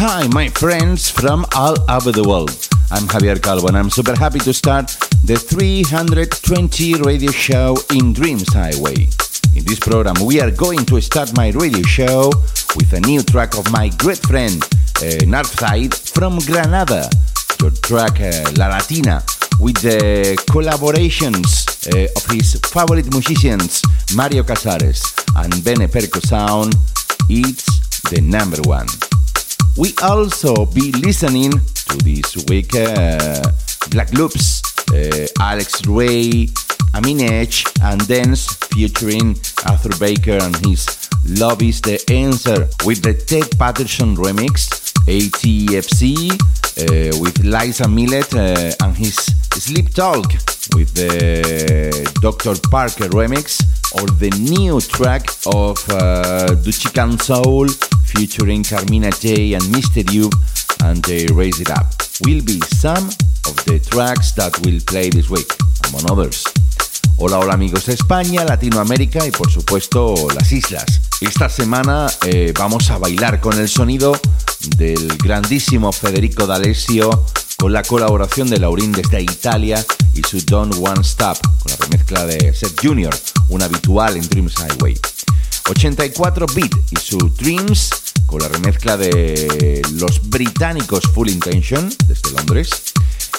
Hi, my friends from all over the world. I'm Javier Calvo and I'm super happy to start the 320 radio show in Dreams Highway. In this program, we are going to start my radio show with a new track of my great friend, uh, Northside from Granada. Your track, uh, La Latina, with the collaborations uh, of his favorite musicians, Mario Casares and Bene Perco Sound. It's the number one. We also be listening to this week uh, Black Loops, uh, Alex Ray, Amin Edge, and Dance featuring Arthur Baker and his Love is the Answer with the Ted Patterson remix, ATFC uh, with Liza Millet uh, and his Sleep Talk with the Dr. Parker remix, or the new track of uh, Duchican Soul featuring Carmina J and Mr. You and they raise it up. Will be some of the tracks that will play this week, among others. Hola, hola amigos de España, Latinoamérica y por supuesto las islas. Esta semana eh, vamos a bailar con el sonido del grandísimo Federico D'Alessio con la colaboración de Laurín desde Italia y su Don't One Stop con la remezcla de Seth Jr., un habitual en Dreams Highway. 84 Beat y su Dreams con la remezcla de los británicos Full Intention desde Londres.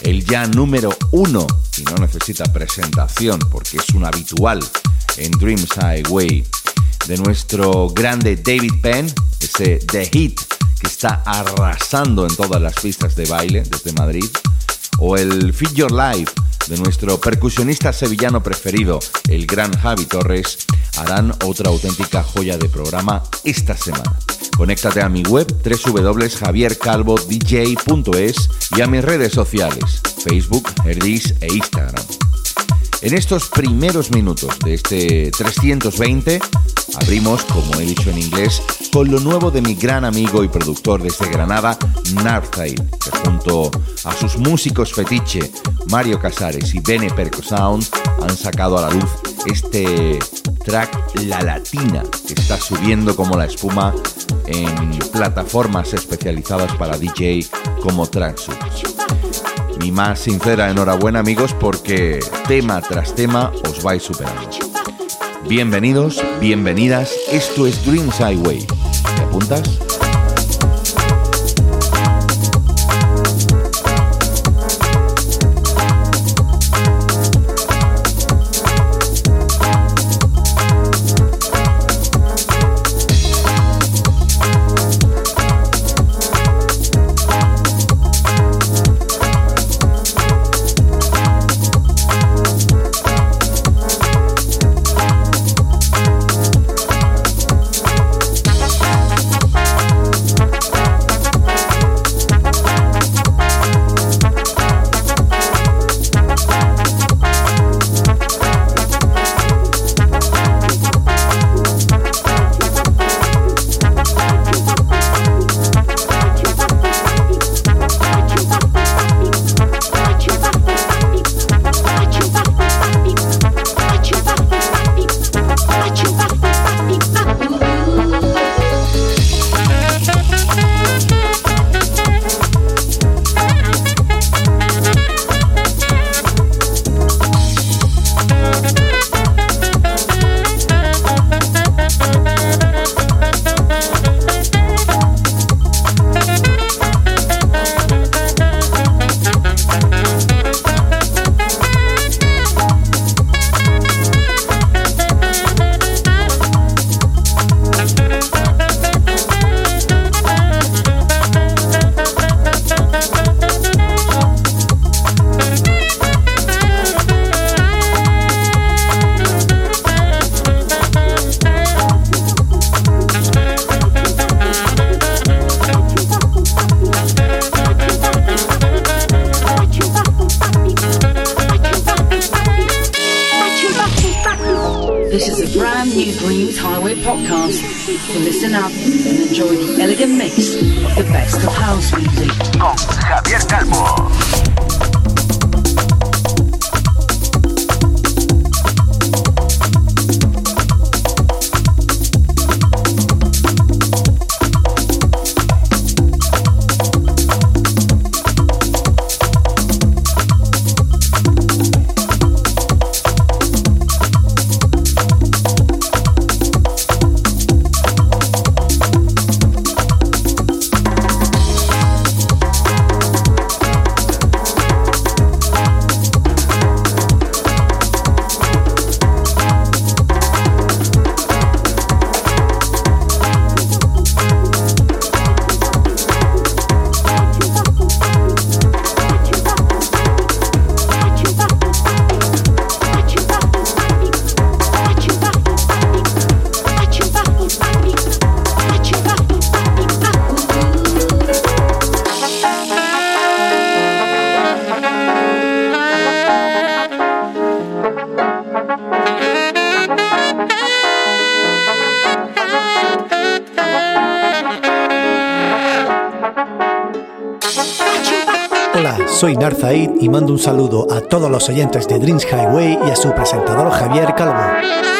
El ya número uno, y no necesita presentación porque es un habitual en Dreams Highway, de nuestro grande David Penn, ese The Hit que está arrasando en todas las pistas de baile desde Madrid, o el Feed Your Life de nuestro percusionista sevillano preferido, el gran Javi Torres, harán otra auténtica joya de programa esta semana. Conéctate a mi web www.javiercalvodj.es y a mis redes sociales, Facebook, Herdis e Instagram. En estos primeros minutos de este 320 abrimos, como he dicho en inglés, con lo nuevo de mi gran amigo y productor desde Granada, Northside, que junto a sus músicos fetiche, Mario Casares y Bene Perco Sound, han sacado a la luz este track La Latina, que está subiendo como la espuma en plataformas especializadas para DJ como Tracksuits. Mi más sincera enhorabuena amigos porque tema tras tema os vais superando. Bienvenidos, bienvenidas, esto es Dreams Highway. ¿Te apuntas? Y mando un saludo a todos los oyentes de Dreams Highway y a su presentador Javier Calvo.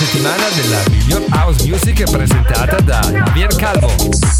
Settimana della miglior house music presentata da Javier Calvo.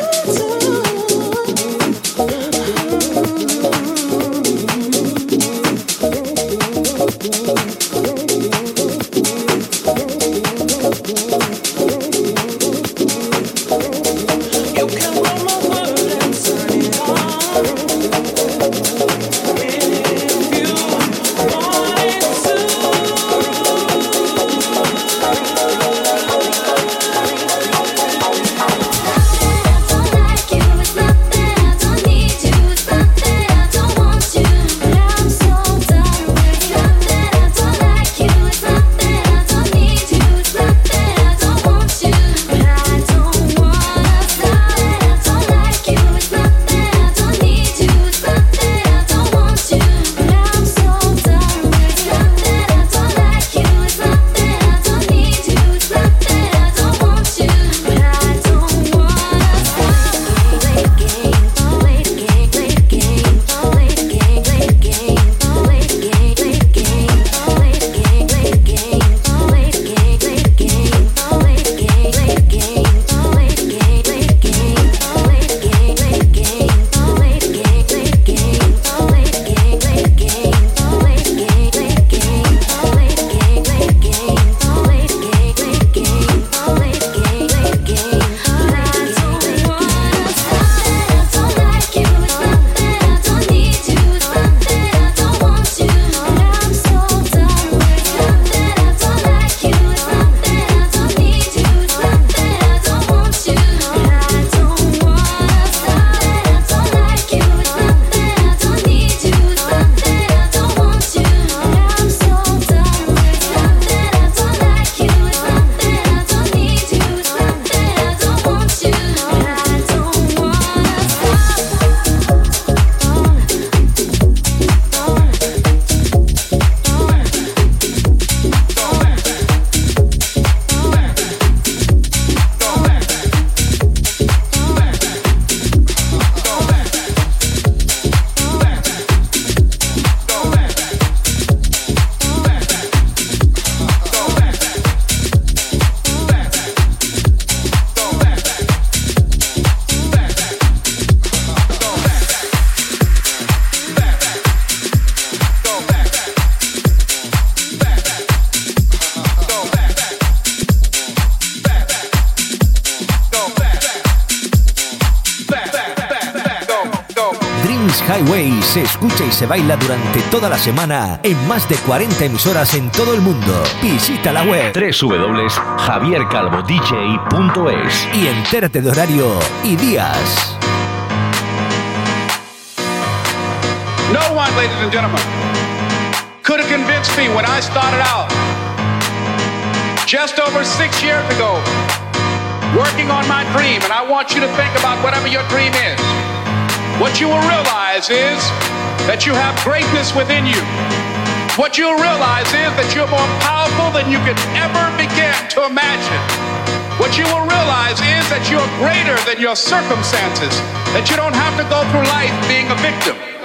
Se escucha y se baila durante toda la semana en más de 40 emisoras en todo el mundo. Visita la web www.javiercalvodj.es y entérate de horario y días. No one, ladies and gentlemen, could have convinced me when I started out just over six years ago working on my dream. And I want you to think about whatever your dream is. What you will realize is that you have greatness within you. What you'll realize is that you're more powerful than you could ever begin to imagine. What you will realize is that you're greater than your circumstances, that you don't have to go through life being a victim.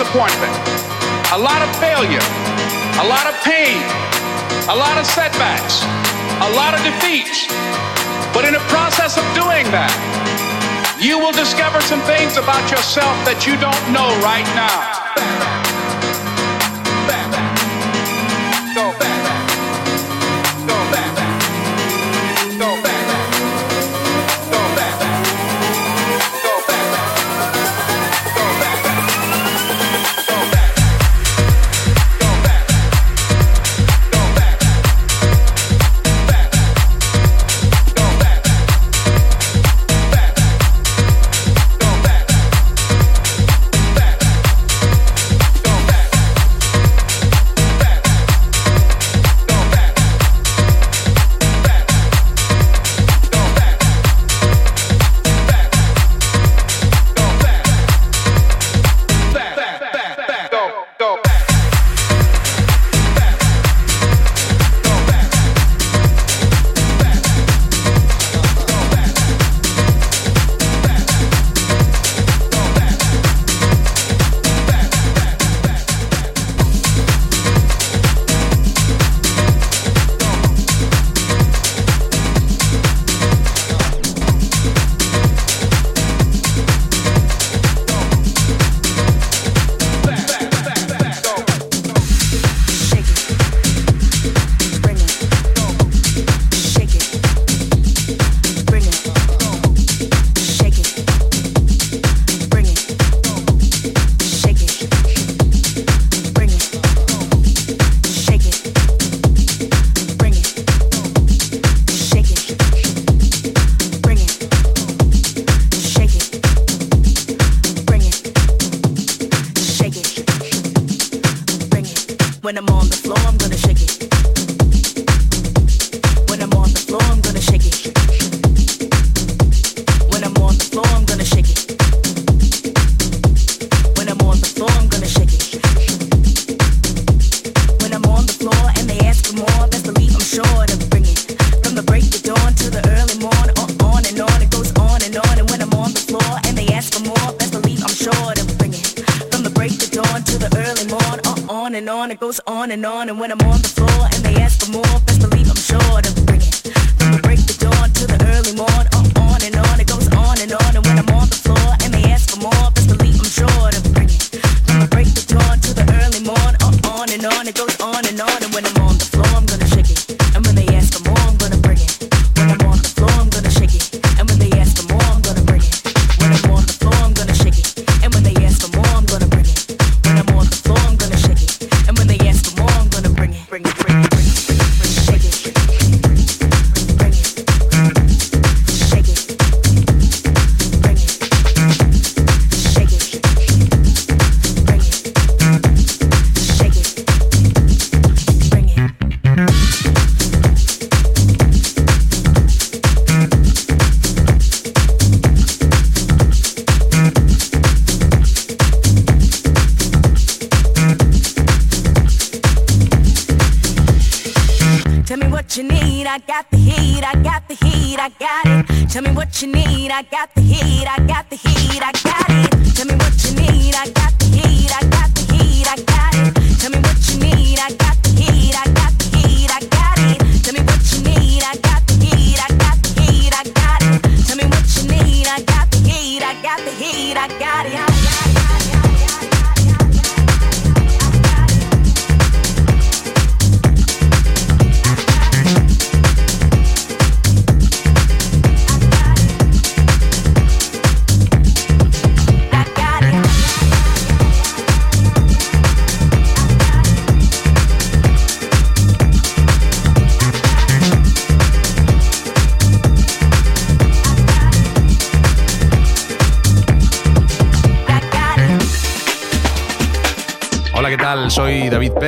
Disappointment, a lot of failure, a lot of pain, a lot of setbacks, a lot of defeats. But in the process of doing that, you will discover some things about yourself that you don't know right now.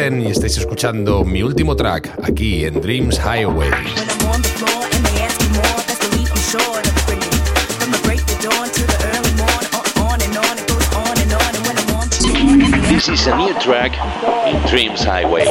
Penn y estáis escuchando mi último track aquí en Dreams Highway. This is is a new track in Dreams Highway.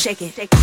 Shake it. shake it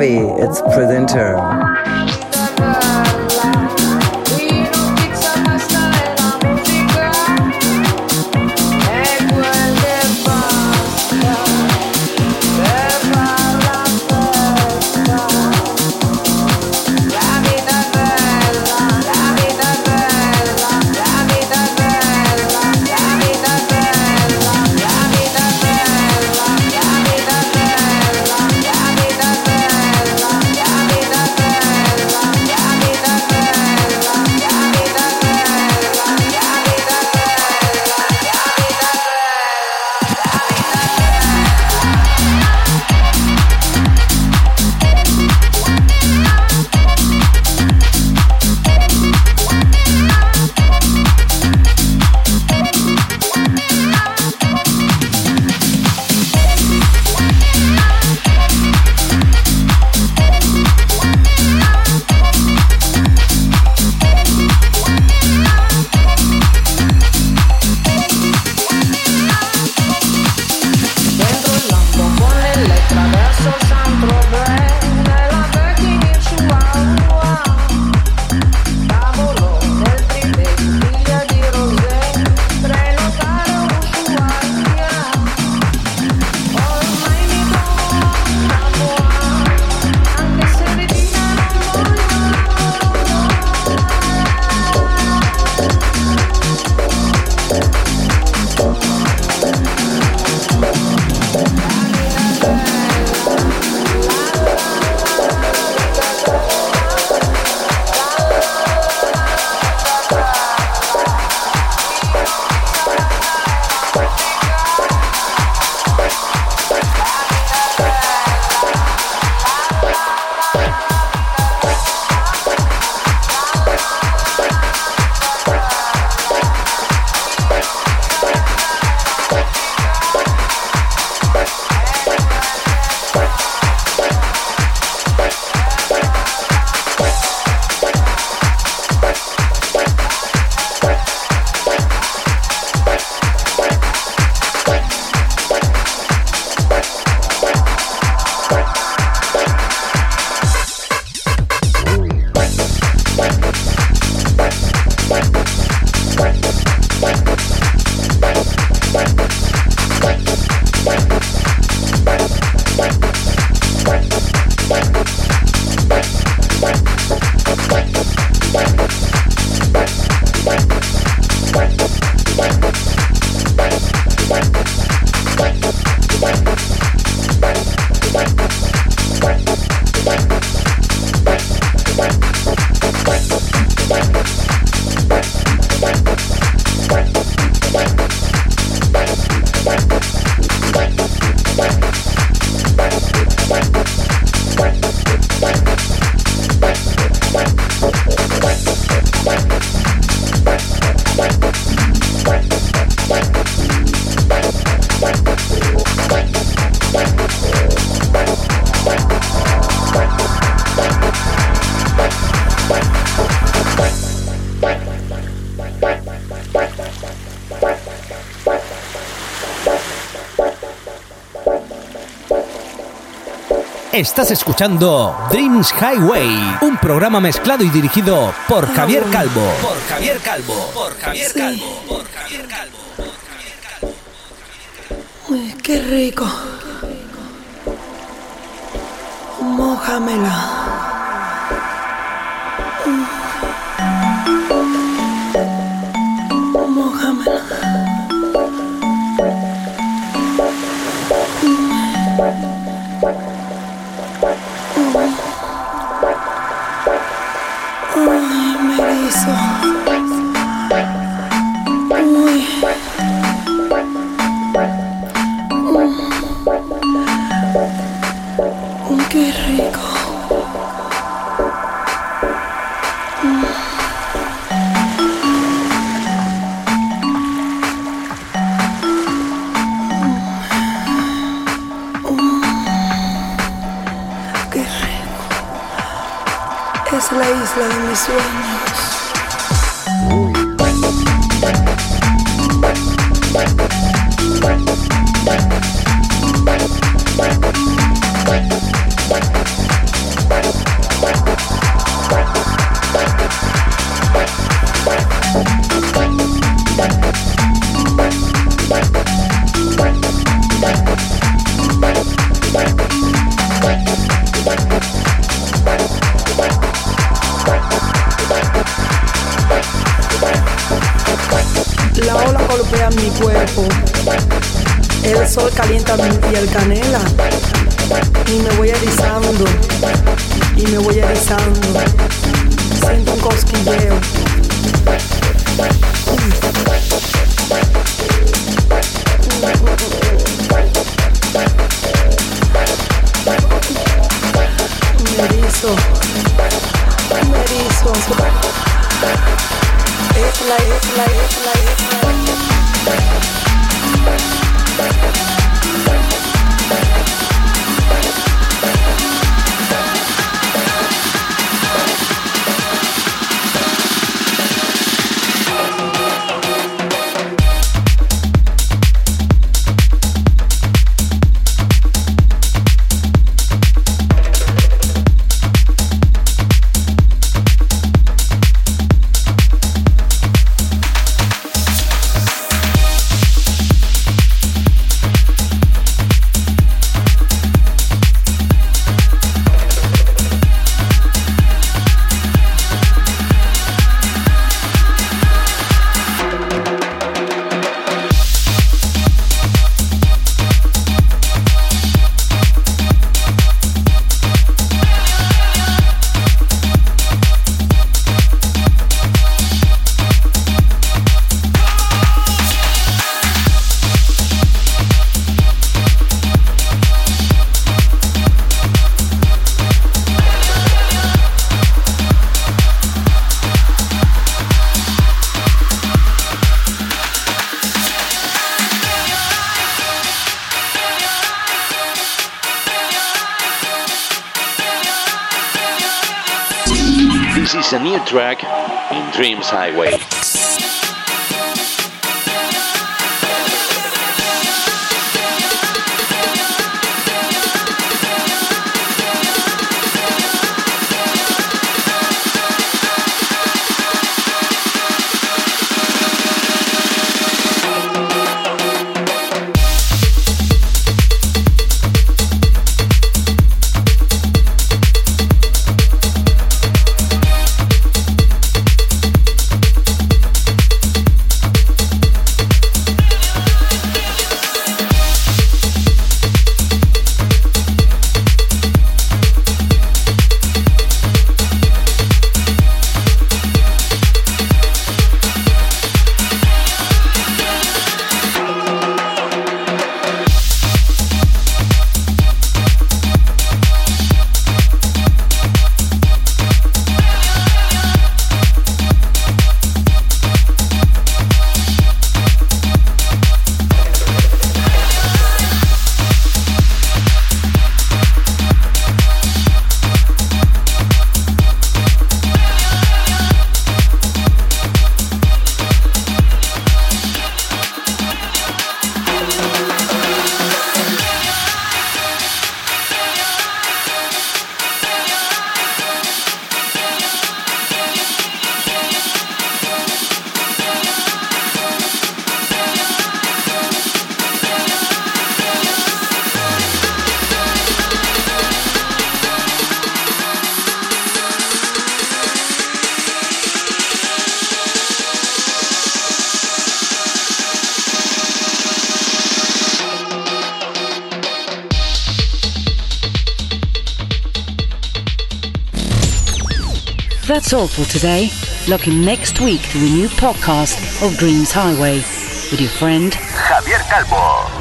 and Estás escuchando Dreams Highway, un programa mezclado y dirigido por Javier Calvo. Por Javier Calvo, por Javier Calvo, sí. por Javier Calvo, por Javier Calvo. Uy, qué rico. Mójamela. beso. Uy. Mm. Mm, qué rico. Es la isla de mis sueños. canela. Y me voy erizando y me voy erizando. Siento un cosquilleo. Me erizo me erizo. Es la es la. That's all for today. Look in next week to a new podcast of Dreams Highway with your friend Javier Calvo.